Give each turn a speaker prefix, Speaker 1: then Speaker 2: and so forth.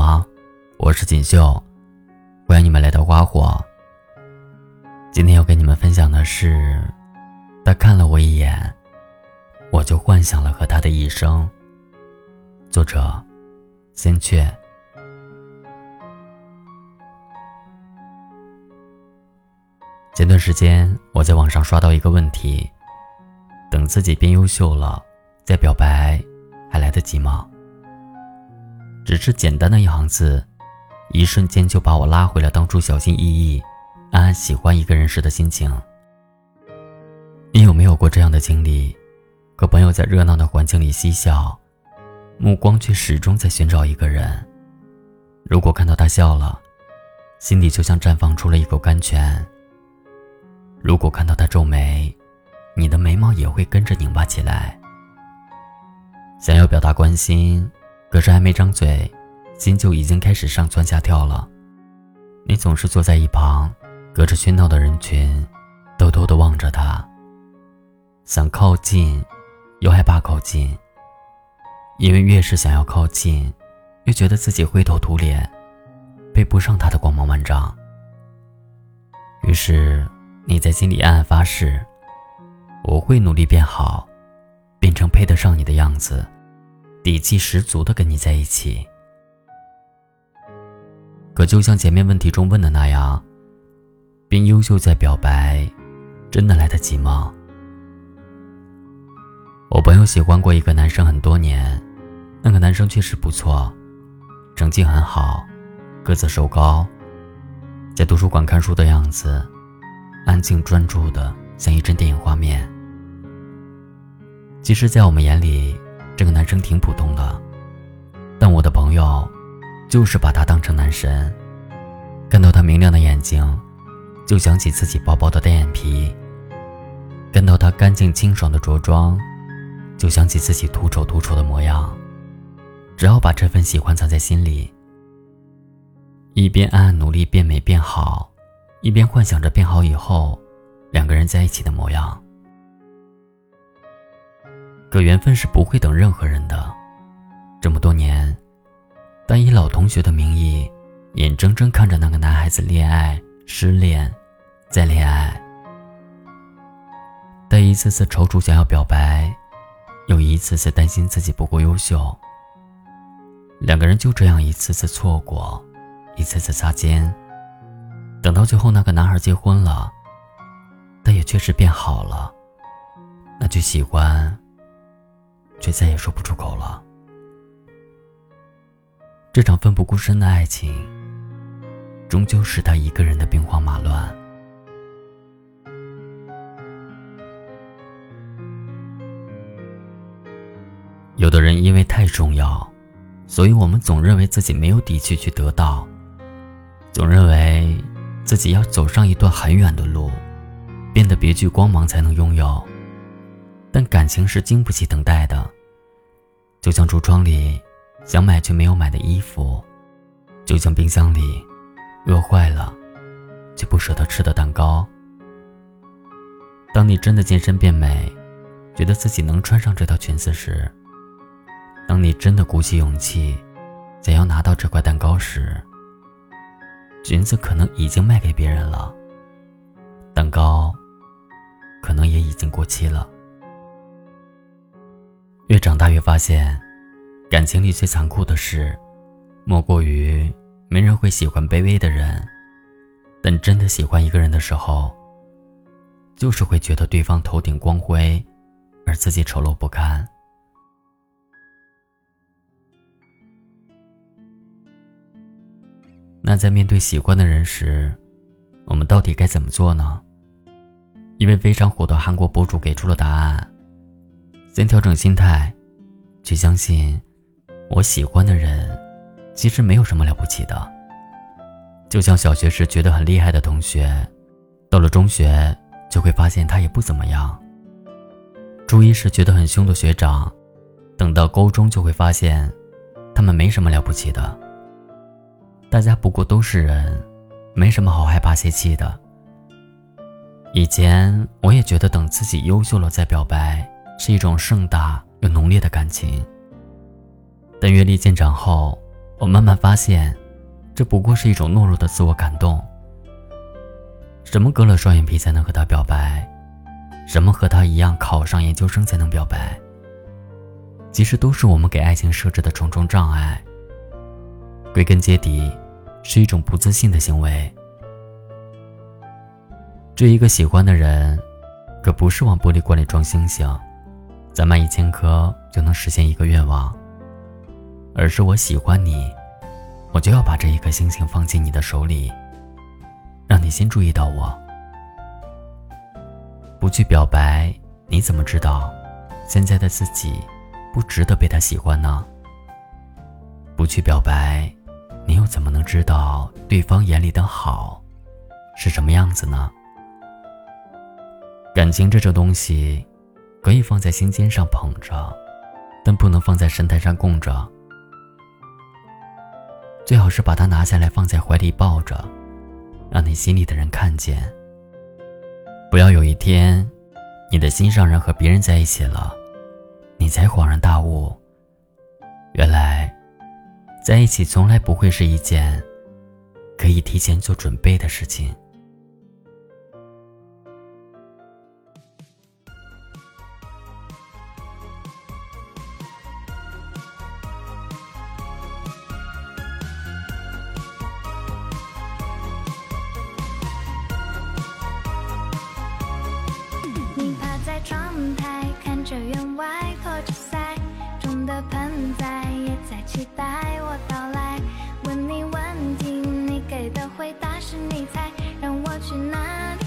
Speaker 1: 吗？我是锦绣，欢迎你们来到花火。今天要跟你们分享的是，他看了我一眼，我就幻想了和他的一生。作者：仙雀。前段时间我在网上刷到一个问题：等自己变优秀了再表白，还来得及吗？只是简单的一行字，一瞬间就把我拉回了当初小心翼翼、暗暗喜欢一个人时的心情。你有没有过这样的经历？和朋友在热闹的环境里嬉笑，目光却始终在寻找一个人。如果看到他笑了，心里就像绽放出了一口甘泉；如果看到他皱眉，你的眉毛也会跟着拧巴起来。想要表达关心。可是还没张嘴，心就已经开始上蹿下跳了。你总是坐在一旁，隔着喧闹的人群，偷偷的望着他。想靠近，又害怕靠近，因为越是想要靠近，越觉得自己灰头土脸，配不上他的光芒万丈。于是你在心里暗暗发誓：我会努力变好，变成配得上你的样子。底气十足的跟你在一起，可就像前面问题中问的那样，变优秀再表白，真的来得及吗？我朋友喜欢过一个男生很多年，那个男生确实不错，成绩很好，个子瘦高，在图书馆看书的样子，安静专注的像一帧电影画面。其实，在我们眼里。生挺普通的，但我的朋友就是把他当成男神。看到他明亮的眼睛，就想起自己薄薄的单眼皮；看到他干净清爽的着装，就想起自己土丑土丑的模样。只要把这份喜欢藏在心里，一边暗暗努力变美变好，一边幻想着变好以后两个人在一起的模样。可缘分是不会等任何人的。这么多年，但以老同学的名义，眼睁睁看着那个男孩子恋爱、失恋、再恋爱，但一次次踌躇想要表白，又一次次担心自己不够优秀。两个人就这样一次次错过，一次次擦肩，等到最后那个男孩结婚了，但也确实变好了，那句喜欢。却再也说不出口了。这场奋不顾身的爱情，终究是他一个人的兵荒马乱。有的人因为太重要，所以我们总认为自己没有底气去得到，总认为自己要走上一段很远的路，变得别具光芒才能拥有。但感情是经不起等待的，就像橱窗里想买却没有买的衣服，就像冰箱里饿坏了却不舍得吃的蛋糕。当你真的健身变美，觉得自己能穿上这条裙子时，当你真的鼓起勇气想要拿到这块蛋糕时，裙子可能已经卖给别人了，蛋糕可能也已经过期了。越长大越发现，感情里最残酷的事，莫过于没人会喜欢卑微的人，但真的喜欢一个人的时候，就是会觉得对方头顶光辉，而自己丑陋不堪。那在面对喜欢的人时，我们到底该怎么做呢？一位非常火的韩国博主给出了答案。先调整心态，去相信我喜欢的人，其实没有什么了不起的。就像小学时觉得很厉害的同学，到了中学就会发现他也不怎么样。初一时觉得很凶的学长，等到高中就会发现，他们没什么了不起的。大家不过都是人，没什么好害怕泄气的。以前我也觉得等自己优秀了再表白。是一种盛大又浓烈的感情，但阅历渐长后，我慢慢发现，这不过是一种懦弱的自我感动。什么割了双眼皮才能和他表白？什么和他一样考上研究生才能表白？其实都是我们给爱情设置的重重障碍。归根结底，是一种不自信的行为。追一个喜欢的人，可不是往玻璃罐里装星星，攒满一千颗就能实现一个愿望。而是我喜欢你，我就要把这一颗星星放进你的手里，让你先注意到我。不去表白，你怎么知道现在的自己不值得被他喜欢呢？不去表白，你又怎么能知道对方眼里的好是什么样子呢？感情这种东西，可以放在心尖上捧着，但不能放在神坛上供着。最好是把它拿下来放在怀里抱着，让你心里的人看见。不要有一天，你的心上人和别人在一起了，你才恍然大悟，原来，在一起从来不会是一件可以提前做准备的事情。
Speaker 2: 去哪